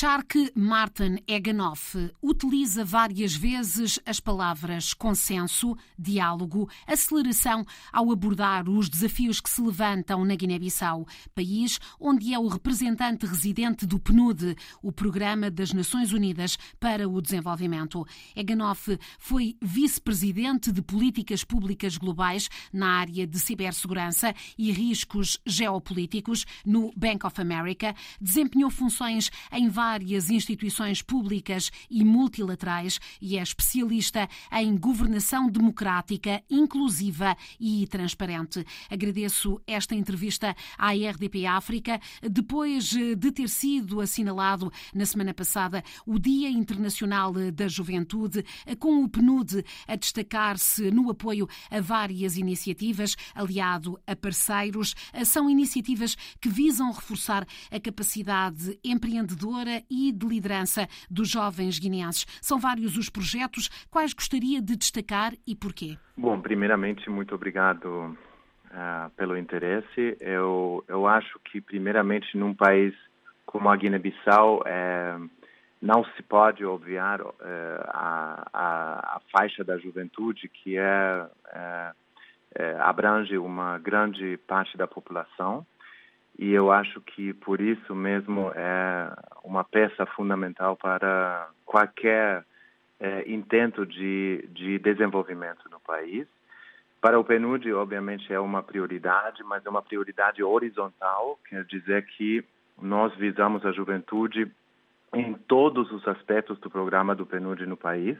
Shark Martin Eganoff utiliza várias vezes as palavras consenso, diálogo, aceleração ao abordar os desafios que se levantam na Guiné-Bissau, país onde é o representante residente do PNUD, o Programa das Nações Unidas para o Desenvolvimento. Eganoff foi vice-presidente de políticas públicas globais na área de cibersegurança e riscos geopolíticos no Bank of America, desempenhou funções em várias instituições públicas e multilaterais e é especialista em governação democrática, inclusiva e transparente. Agradeço esta entrevista à RDP África, depois de ter sido assinalado na semana passada o Dia Internacional da Juventude, com o PNUD a destacar-se no apoio a várias iniciativas, aliado a parceiros. São iniciativas que visam reforçar a capacidade empreendedora e de liderança dos jovens guineenses. São vários os projetos. Quais gostaria de destacar e porquê? Bom, primeiramente, muito obrigado uh, pelo interesse. Eu, eu acho que, primeiramente, num país como a Guiné-Bissau, é, não se pode obviar é, a, a, a, faixa da juventude que é, é, é abrange uma grande parte da população e eu acho que por isso mesmo é uma peça fundamental para qualquer é, intento de, de desenvolvimento no país. Para o PNUD, obviamente, é uma prioridade, mas é uma prioridade horizontal, quer dizer que nós visamos a juventude em todos os aspectos do programa do PNUD no país.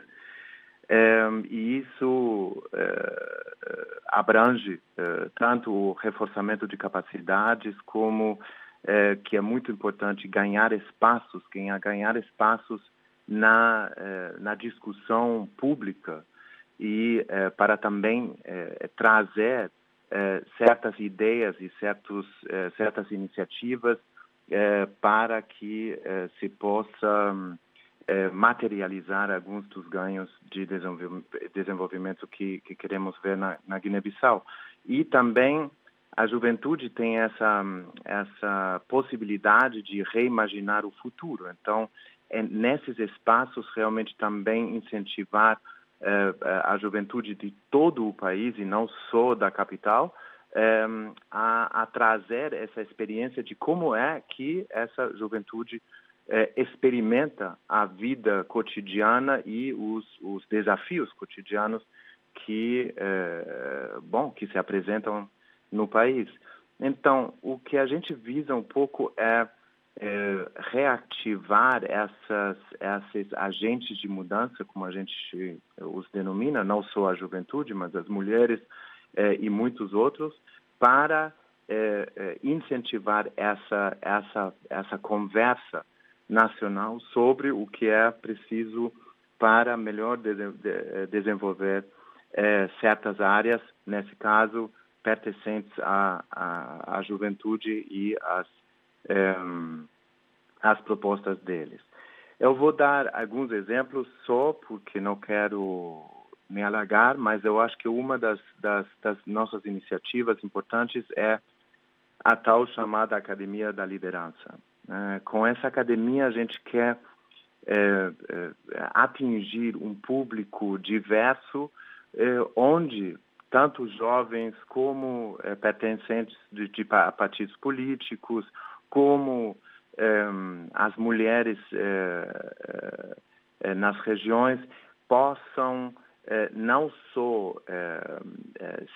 É, e isso é, abrange é, tanto o reforçamento de capacidades como é, que é muito importante ganhar espaços, ganhar, ganhar espaços na, na discussão pública e para também trazer certas ideias e certos, certas iniciativas para que se possa é, materializar alguns dos ganhos de desenvolvimento que, que queremos ver na, na Guiné-Bissau. E também a juventude tem essa, essa possibilidade de reimaginar o futuro. Então, é nesses espaços, realmente também incentivar é, a juventude de todo o país e não só da capital, é, a, a, trazer essa experiência de como é que essa juventude é, experimenta a vida cotidiana e os, os desafios cotidianos que, é, bom, que se apresentam no país. Então, o que a gente visa um pouco é, é reativar essas, esses agentes de mudança, como a gente os denomina, não só a juventude, mas as mulheres é, e muitos outros, para é, é, incentivar essa, essa, essa conversa nacional sobre o que é preciso para melhor de, de, desenvolver é, certas áreas, nesse caso, pertencentes à, à, à juventude e às, é, às propostas deles. Eu vou dar alguns exemplos só porque não quero me alargar, mas eu acho que uma das, das, das nossas iniciativas importantes é a tal chamada Academia da Liderança. É, com essa academia, a gente quer é, é, atingir um público diverso, onde tanto jovens como pertencentes de, de, partidos políticos, como as mulheres nas regiões possam não só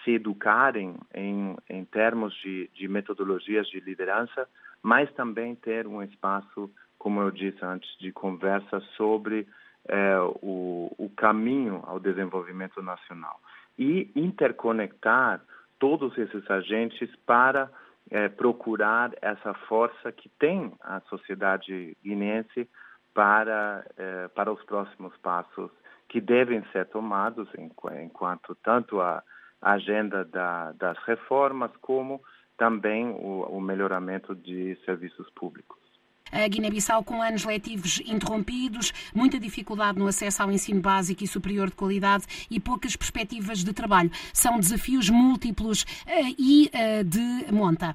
se educarem em, em termos de, de metodologias de liderança, mas também ter um espaço, como eu disse antes, de conversa sobre é, o, o caminho ao desenvolvimento nacional. E interconectar todos esses agentes para é, procurar essa força que tem a sociedade guinense para, é, para os próximos passos que devem ser tomados enquanto tanto a agenda da, das reformas como também o, o melhoramento de serviços públicos a Guiné-Bissau com anos letivos interrompidos, muita dificuldade no acesso ao ensino básico e superior de qualidade e poucas perspectivas de trabalho. São desafios múltiplos uh, e uh, de monta.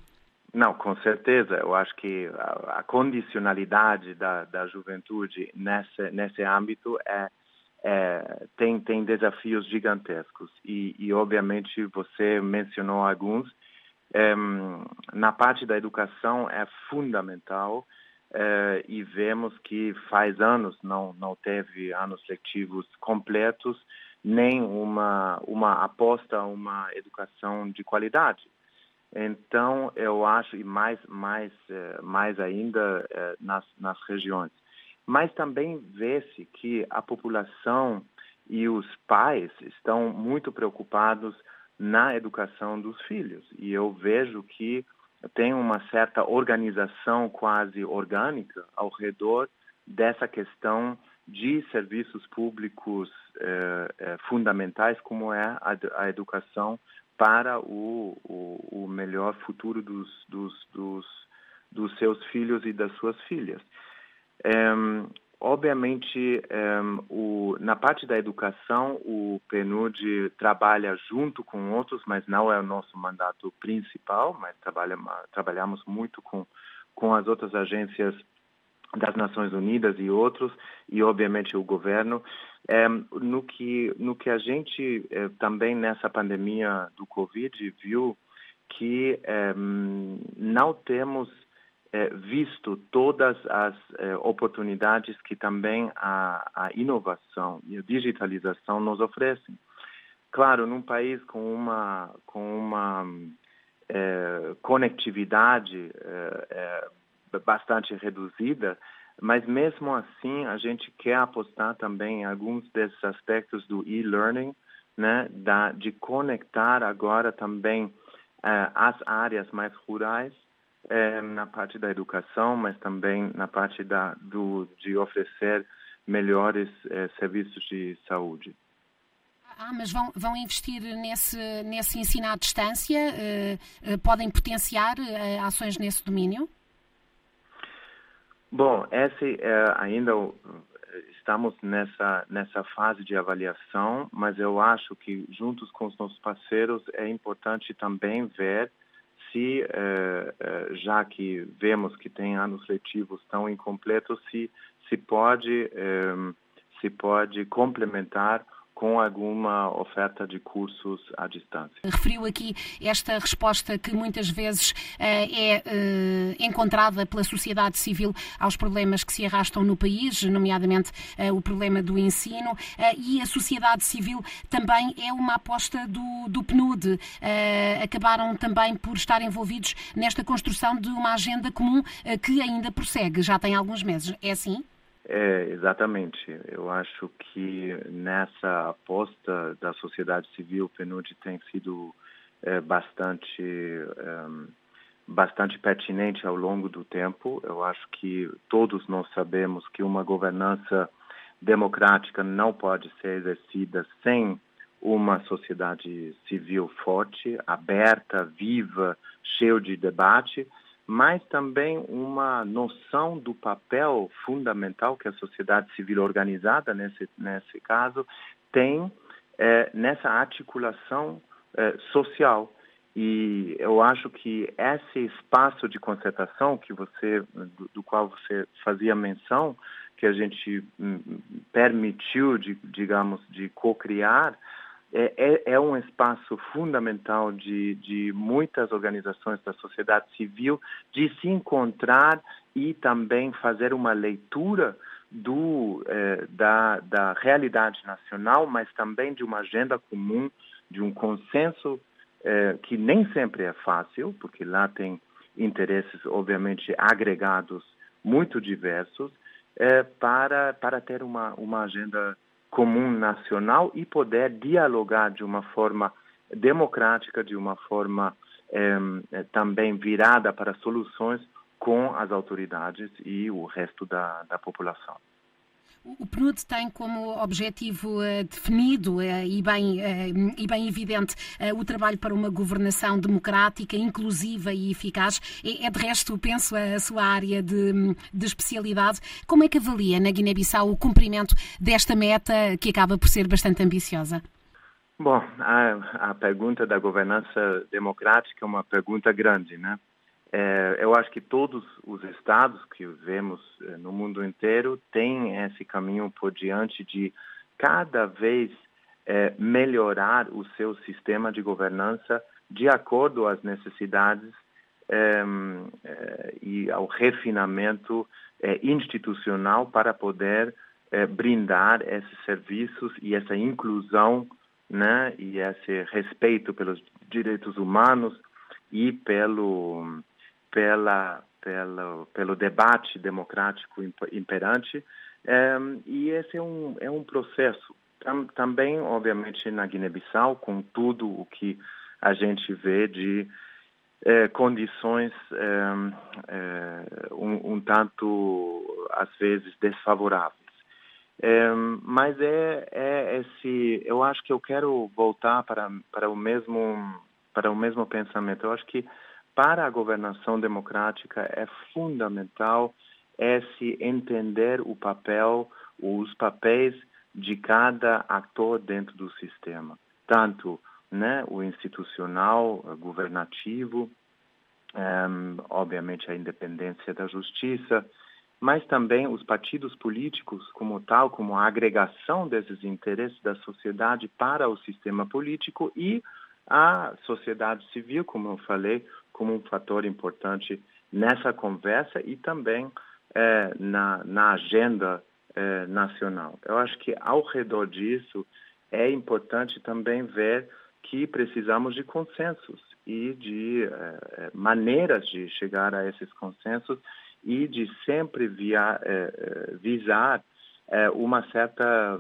Não, com certeza. Eu acho que a, a condicionalidade da, da juventude nesse, nesse âmbito é, é, tem, tem desafios gigantescos. E, e, obviamente, você mencionou alguns. Na parte da educação é fundamental é, e vemos que faz anos não, não teve anos letivos completos, nem uma, uma aposta uma educação de qualidade. Então, eu acho, e mais, mais, é, mais ainda é, nas, nas regiões. Mas também vê-se que a população e os pais estão muito preocupados na educação dos filhos. E eu vejo que tem uma certa organização quase orgânica ao redor dessa questão de serviços públicos eh, eh, fundamentais, como é a, a educação para o, o, o, melhor futuro dos, dos, dos, dos, seus filhos e das suas filhas. Um, obviamente, um, o, na parte da educação, o PNUD trabalha junto com outros, mas não é o nosso mandato principal, mas trabalha, trabalhamos muito com, com as outras agências das Nações Unidas e outros, e obviamente o governo, é, no, que, no que a gente é, também nessa pandemia do Covid viu que é, não temos visto todas as oportunidades que também a, a inovação e a digitalização nos oferecem. Claro, num país com uma, com uma conectividade bastante reduzida, mas mesmo assim a gente quer apostar também em alguns desses aspectos do e-learning, né, da, de conectar agora também uh, as áreas mais rurais uh, na parte da educação, mas também na parte da, do, de oferecer melhores uh, serviços de saúde. Ah, mas vão, vão investir nesse, nesse ensino à distância? podem potenciar ações nesse domínio? Bom, esse é, ainda estamos nessa nessa fase de avaliação, mas eu acho que juntos com os nossos parceiros é importante também ver se, é, é, já que vemos que tem anos letivos tão incompletos, se se pode é, se pode complementar com alguma oferta de cursos à distância. Referiu aqui esta resposta que muitas vezes eh, é eh, encontrada pela sociedade civil aos problemas que se arrastam no país, nomeadamente eh, o problema do ensino, e a sociedade civil também é uma aposta do, do PNUD. Acabaram também por estar envolvidos nesta construção de uma agenda comum que ainda prossegue, já tem alguns meses. É assim? É, exatamente. Eu acho que nessa aposta da sociedade civil, o PNUD tem sido é, bastante, é, bastante pertinente ao longo do tempo. Eu acho que todos nós sabemos que uma governança democrática não pode ser exercida sem uma sociedade civil forte, aberta, viva, cheia de debate mas também uma noção do papel fundamental que a sociedade civil organizada, nesse, nesse caso, tem é, nessa articulação é, social. E eu acho que esse espaço de concertação que você, do, do qual você fazia menção, que a gente hum, permitiu, de, digamos, de co-criar, é, é, é, um espaço fundamental de, de muitas organizações da sociedade civil de se encontrar e também fazer uma leitura do, é, da, da realidade nacional, mas também de uma agenda comum, de um consenso é, que nem sempre é fácil, porque lá tem interesses, obviamente, agregados muito diversos, para, para ter uma, uma agenda comum nacional e poder dialogar de uma forma democrática, de uma forma eh, também virada para soluções com as autoridades e o resto da, da população. O PNUD tem como objetivo uh, definido uh, e, bem, uh, e bem evidente o trabalho para uma governação democrática, inclusiva e eficaz. É, é de resto, penso, a sua área de, de especialidade. Como é que avalia na Guiné-Bissau o cumprimento desta meta que acaba por ser bastante ambiciosa? Bom, a, a pergunta da governança democrática é uma pergunta grande, né? É, eu acho que todos os estados que vemos é, no mundo inteiro têm esse caminho por diante de cada vez é, melhorar o seu sistema de governança de acordo às necessidades e ao refinamento institucional para poder brindar esses serviços e essa inclusão né, e esse respeito pelos direitos humanos e pelo pela, pela, pelo debate democrático imperante. É, e esse é um, é um processo. Tam, também, obviamente, na Guiné-Bissau, com tudo o que a gente vê de é, condições é, é um, um, tanto, às vezes, desfavoráveis. É, mas é, é esse, eu acho que eu quero voltar para, para o mesmo para o mesmo pensamento. Eu acho que para a governação democrática é fundamental esse entender o papel, os papéis de cada ator dentro do sistema, tanto né, o institucional, o governativo, um, obviamente a independência da justiça, mas também os partidos políticos como tal, como a agregação desses interesses da sociedade para o sistema político e a sociedade civil, como eu falei, como um fator importante nessa conversa e também é, na, na, agenda é, nacional. Eu acho que ao redor disso é importante também ver que precisamos de consensos e de é, maneiras de chegar a esses consensos e de sempre via, visar uma certa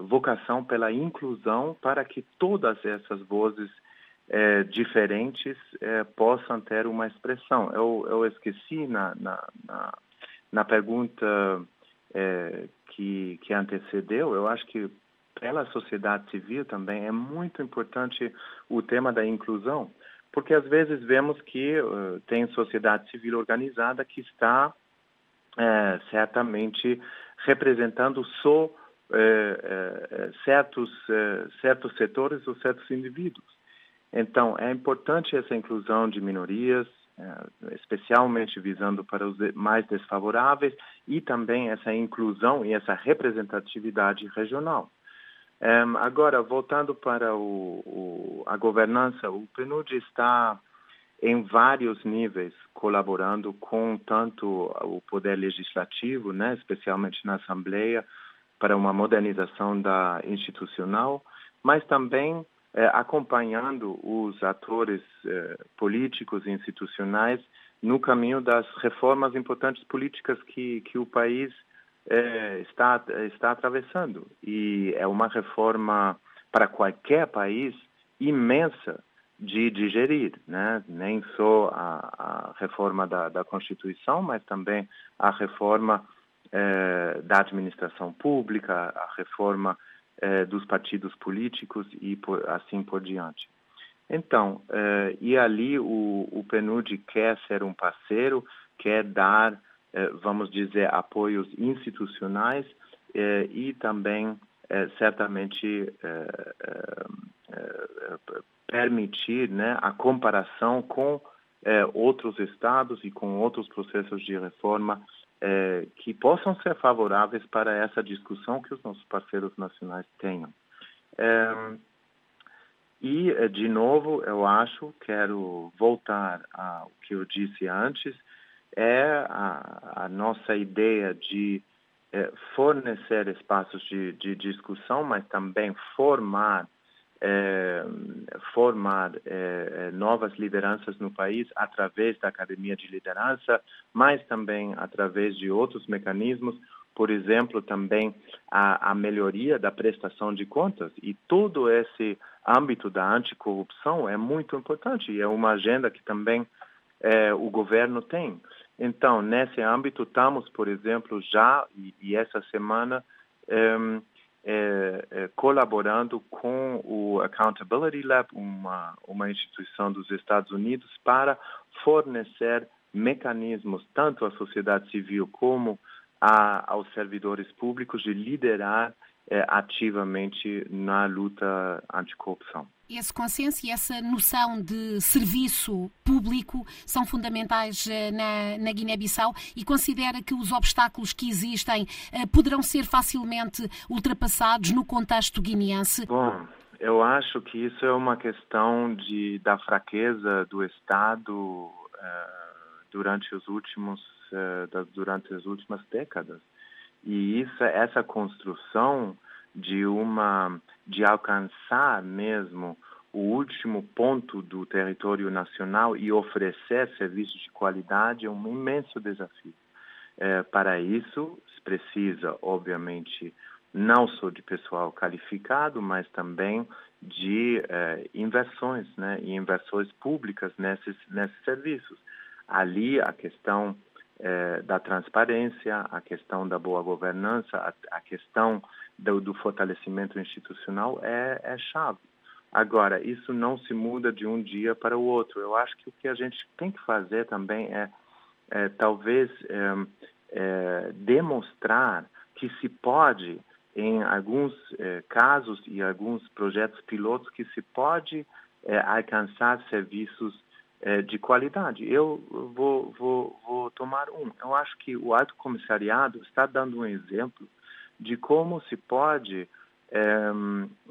vocação pela inclusão para que todas essas vozes é, diferentes é, possam ter uma expressão. Eu, eu esqueci na, na, na, na pergunta é, que, que antecedeu, eu acho que pela sociedade civil também é muito importante o tema da inclusão, porque às vezes vemos que uh, tem sociedade civil organizada que está é, certamente representando só é, é, certos, certos setores ou certos indivíduos. Então, é importante essa inclusão de minorias, é, especialmente visando para os mais desfavoráveis, e também essa inclusão e essa representatividade regional. É, agora, voltando para o, o, a governança, o PNUD está em vários níveis colaborando com tanto o poder legislativo, né, especialmente na Assembleia, para uma modernização da institucional, mas também é, acompanhando os atores é, políticos e institucionais no caminho das reformas importantes políticas que, que o país é, está, está atravessando. E é uma reforma para qualquer país imensa de digerir, né? nem só a, a reforma da, da, Constituição, mas também a reforma é, da administração pública, a reforma eh, dos partidos políticos e por, assim por diante. Então, eh, e ali o, o PNUD quer ser um parceiro, quer dar, eh, vamos dizer, apoios institucionais e também, certamente, permitir né, a comparação com outros estados e com outros processos de reforma é, que possam ser favoráveis para essa discussão que os nossos parceiros nacionais tenham. É, e, é, de novo, eu acho, quero voltar ao que eu disse antes, é a, a nossa ideia de é, fornecer espaços de, de discussão, mas também formar formar é, novas lideranças no país através da academia de liderança, mas também através de outros mecanismos, por exemplo, também a, a melhoria da prestação de contas e todo esse âmbito da anticorrupção é muito importante e é uma agenda que também é, o governo tem. Então, nesse âmbito, estamos, por exemplo, já, e, e essa semana, é, é, é, colaborando com o Accountability Lab, uma, uma instituição dos Estados Unidos, para fornecer mecanismos, tanto à sociedade civil como a, aos servidores públicos, de liderar ativamente na luta anticorrupção. Esse consenso e essa noção de serviço público são fundamentais eh, na, na Guiné-Bissau e considera que os obstáculos que existem eh, poderão ser facilmente ultrapassados no contexto guineense? Bom, eu acho que isso é uma questão de, da fraqueza do Estado uh, durante os últimos durante as últimas décadas e isso essa construção de uma de alcançar mesmo o último ponto do território nacional e oferecer serviços de qualidade é um imenso desafio. É, para isso, precisa, obviamente, não só de pessoal qualificado, mas também de é, inversões, né, e inversões públicas nesses, nesses serviços. Ali, a questão é, da transparência, a questão da boa governança, a, a questão do, do, fortalecimento institucional é, é chave. Agora, isso não se muda de um dia para o outro. Eu acho que o que a gente tem que fazer também é, é talvez é, é, demonstrar que se pode, em alguns é, casos e alguns projetos pilotos, que se pode alcançar serviços é, de qualidade. Eu vou, vou, vou tomar um. Eu acho que o Alto Comissariado está dando um exemplo de como se pode é,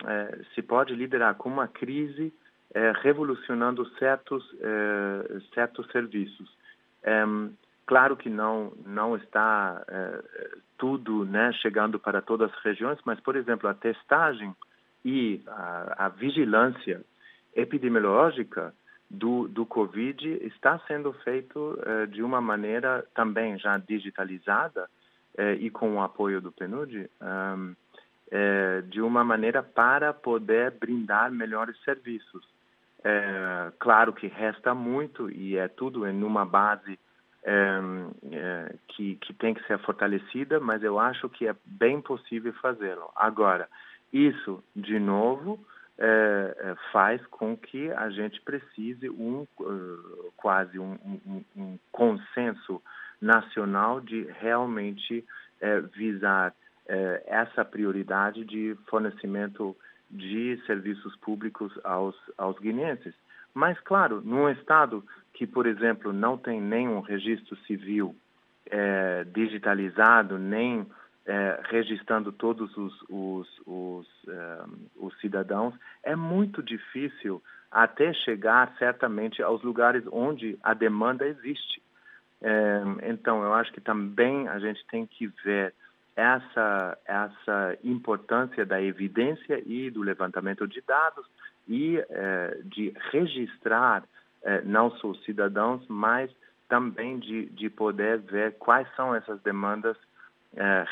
é, se pode liderar com uma crise é, revolucionando certos é, certos serviços. É, claro que não não está tudo né, chegando para todas as regiões, mas por exemplo a testagem e a, a vigilância epidemiológica do, do Covid está sendo feito eh, de uma maneira também já digitalizada eh, e com o apoio do PNUD, um, eh, de uma maneira para poder brindar melhores serviços. claro que resta muito e é tudo em uma base que, que tem que ser fortalecida, mas eu acho que é bem possível fazê-lo. Agora, isso, de novo, é, é, faz com que a gente precise um uh, quase um, um, um, consenso nacional de realmente é, visar é, essa prioridade de fornecimento de serviços públicos aos, aos guineenses. Mas, claro, num estado que, por exemplo, não tem nenhum registro civil é, digitalizado, nem é, registrando todos os, os, os, é, os, cidadãos, é muito difícil até chegar certamente aos lugares onde a demanda existe. É, então, eu acho que também a gente tem que ver essa, essa importância da evidência e do levantamento de dados e é, de registrar é, não só os cidadãos, mas também de, de poder ver quais são essas demandas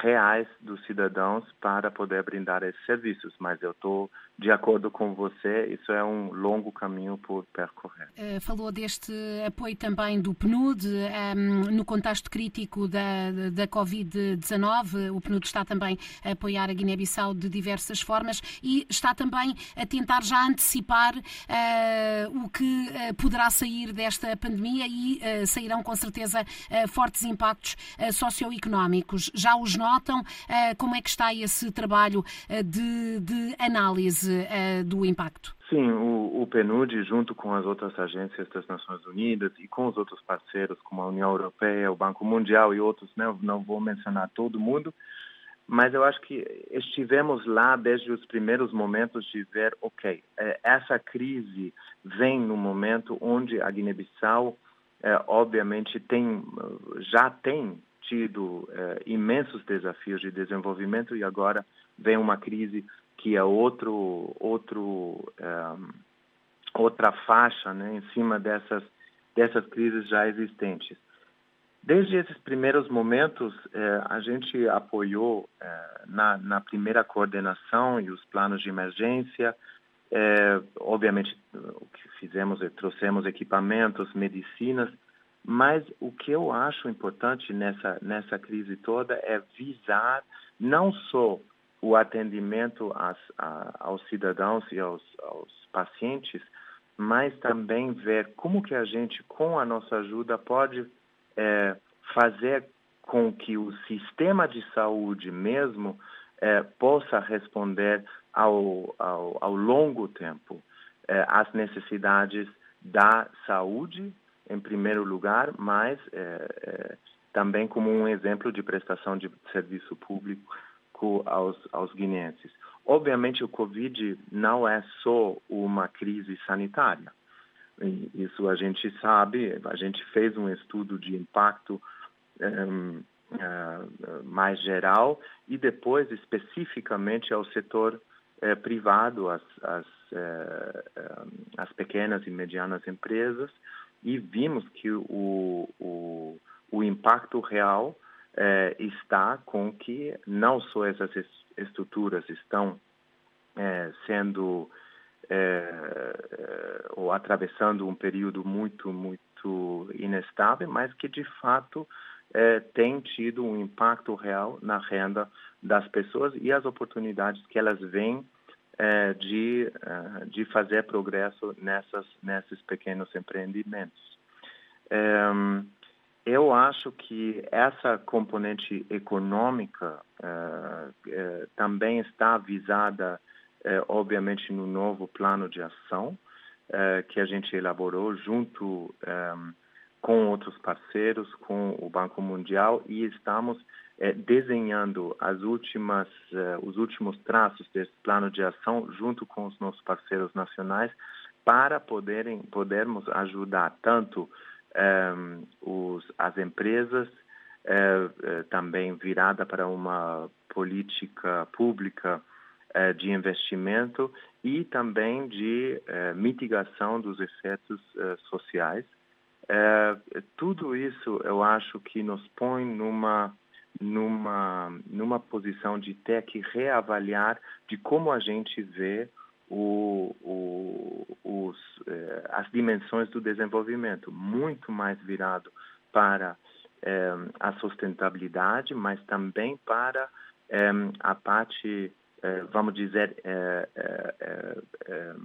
reais dos cidadãos para poder brindar esses serviços. Mas eu estou de acordo com você, isso é um longo caminho por percorrer. Uh, falou deste apoio também do PNUD um, ehm, no contexto crítico da, da Covid-19. O PNUD está também a apoiar a Guiné-Bissau de diversas formas e está também a tentar já antecipar uh, o que uh, poderá sair desta pandemia e sairão com certeza fortes impactos socioeconómicos. Já os notam? como é que está esse trabalho de, de análise? Uh, do impacto? Sim, o, o, PNUD, junto com as outras agências das Nações Unidas e com os outros parceiros, como a União Europeia, o Banco Mundial e outros, né, não vou mencionar todo mundo, mas eu acho que estivemos lá desde os primeiros momentos de ver, ok, eh, essa crise vem no momento onde a Guiné-Bissau, é, obviamente, tem, já tem tido é, imensos desafios de desenvolvimento e agora vem uma crise que é outro, outro, é, outra faixa né, em cima dessas, dessas crises já existentes. Desde esses primeiros momentos, é, a gente apoiou na, na, primeira coordenação e os planos de emergência. Obviamente, o que fizemos é trouxemos equipamentos, medicinas, mas o que eu acho importante nessa, nessa crise toda é visar não só o atendimento às, a, aos cidadãos e aos, aos, pacientes, mas também ver como que a gente, com a nossa ajuda, pode é, fazer com que o sistema de saúde mesmo eh, possa responder ao, ao, ao longo tempo eh, às necessidades da saúde, em primeiro lugar, mas eh, também como um exemplo de prestação de serviço público aos, aos guineenses. Obviamente, o Covid não é só uma crise sanitária. Isso a gente sabe, a gente fez um estudo de impacto um, uh, mais geral e depois especificamente ao setor uh, privado, uh, as, pequenas e medianas empresas, e vimos que o, o, o impacto real está com que não só essas estruturas estão sendo é, ou atravessando um período muito, muito inestável, mas que de fato é, tem tido um impacto real na renda das pessoas e as oportunidades que elas veem é, de, é, de fazer progresso nessas, nesses pequenos empreendimentos. É, eu acho que essa componente econômica é, também está visada é, obviamente no novo plano de ação que a gente elaborou junto é, com outros parceiros, com o Banco Mundial e estamos desenhando as últimas, é, os últimos traços desse plano de ação junto com os nossos parceiros nacionais para poderem podermos ajudar tanto é, os, as empresas também virada para uma política pública de investimento e também de mitigação dos efeitos sociais. tudo isso eu acho que nos põe numa numa numa posição de ter que reavaliar de como a gente vê o, o, os, as dimensões do desenvolvimento, muito mais virado para a sustentabilidade, mas também para a parte eh, vamos dizer, eh, eh,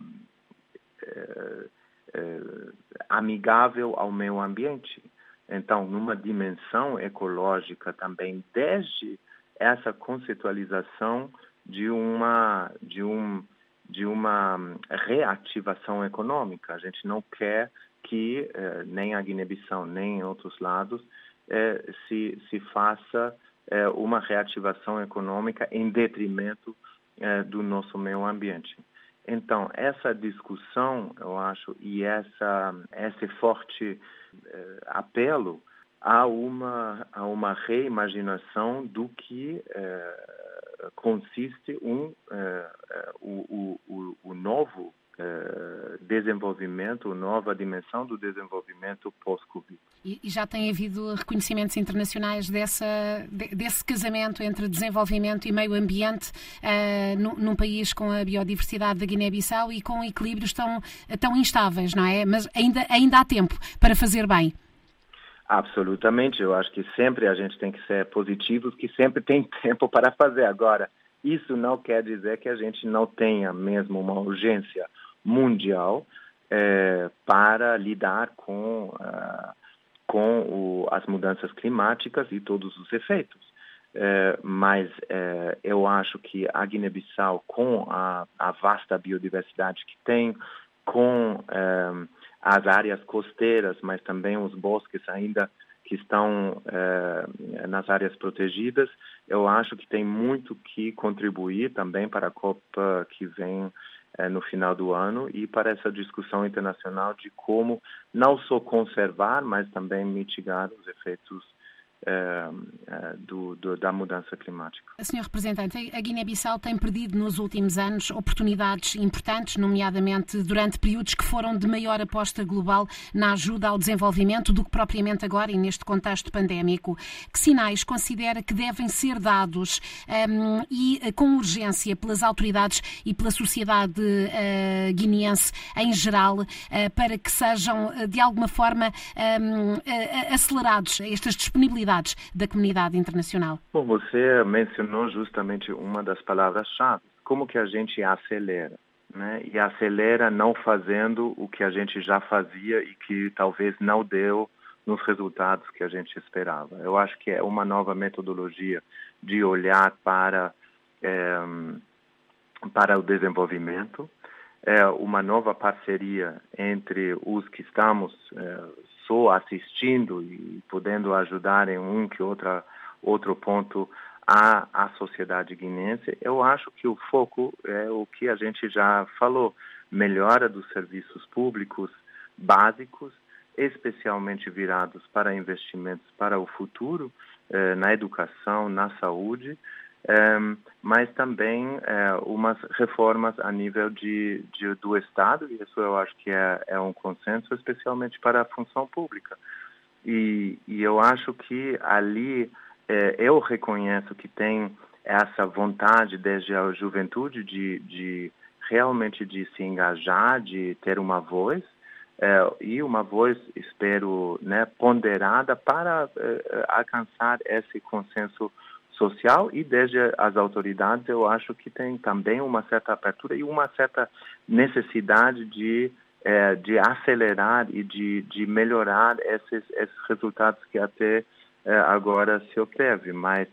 amigável ao meio ambiente. Então, numa dimensão ecológica também, desde essa conceitualização de uma de um de uma reativação econômica. A gente não quer que nem a Guiné-Bissau nem em outros lados se se faça uma reativação econômica em detrimento é, do nosso meio ambiente. Então, essa discussão, eu acho, e essa, esse forte apelo a uma, a uma reimaginação do que é, consiste um, o, o, o novo eh, desenvolvimento, nova dimensão do desenvolvimento pós-Covid. E, e, já tem havido reconhecimentos internacionais dessa, desse casamento entre desenvolvimento e meio ambiente uh, num, num, país com a biodiversidade da Guiné-Bissau e com equilíbrios tão, tão instáveis, não é? Mas ainda, ainda há tempo para fazer bem. Absolutamente, eu acho que sempre a gente tem que ser positivos, que sempre tem tempo para fazer. Agora, isso não quer dizer que a gente não tenha mesmo uma urgência mundial é, para lidar com, uh, com o, as mudanças climáticas e todos os efeitos. É, mas é, eu acho que a Guiné-Bissau, com a, a, vasta biodiversidade que tem, com as áreas costeiras, mas também os bosques ainda que estão nas áreas protegidas, eu acho que tem muito que contribuir também para a Copa que vem é, no final do ano e para essa discussão internacional de como não só conservar, mas também mitigar os efeitos do, do, da mudança climática. Senhor representante, a Guiné-Bissau tem perdido nos últimos anos oportunidades importantes, nomeadamente durante períodos que foram de maior aposta global na ajuda ao desenvolvimento do que propriamente agora e neste contexto pandémico. Que sinais considera que devem ser dados um, e eh, com urgência pelas autoridades e pela sociedade uh, guineense em geral uh, para que sejam de alguma forma um, uh, acelerados estas disponibilidades da comunidade internacional? Bom, você mencionou justamente uma das palavras-chave. Como que a gente acelera? Né? E acelera não fazendo o que a gente já fazia e que talvez não deu nos resultados que a gente esperava. Eu acho que é uma nova metodologia de olhar para é, para o desenvolvimento, é, uma nova parceria entre os que estamos é, só assistindo e podendo ajudar em um que outra outro ponto a, a sociedade guinense. Eu acho que o foco é o que a gente já falou, melhora dos serviços públicos básicos, especialmente virados para investimentos para o futuro, eh, na educação, na saúde, mas também eh, umas reformas a nível de, de, do Estado, e isso eu acho que é, é um consenso, especialmente para a função pública. E, e eu acho que ali eh, eu reconheço que tem essa vontade desde a juventude de, de realmente de se engajar, de ter uma voz é, e uma voz, espero, né, ponderada para é, alcançar esse consenso social e desde as autoridades eu acho que tem também uma certa abertura e uma certa necessidade de é, de acelerar e de, de melhorar esses, esses resultados que até é, agora se obteve, mas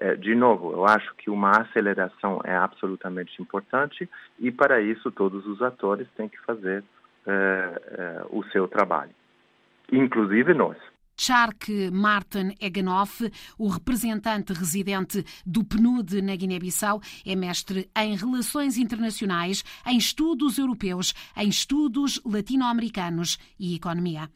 é, de novo, eu acho que uma aceleração é absolutamente importante e para isso todos os atores têm que fazer é, é, o seu trabalho, inclusive nós. Chark Martin Eganoff, o representante residente do PNUD na Guiné-Bissau, é mestre em Relações Internacionais, em Estudos Europeus, em Estudos Latino-Americanos e Economia.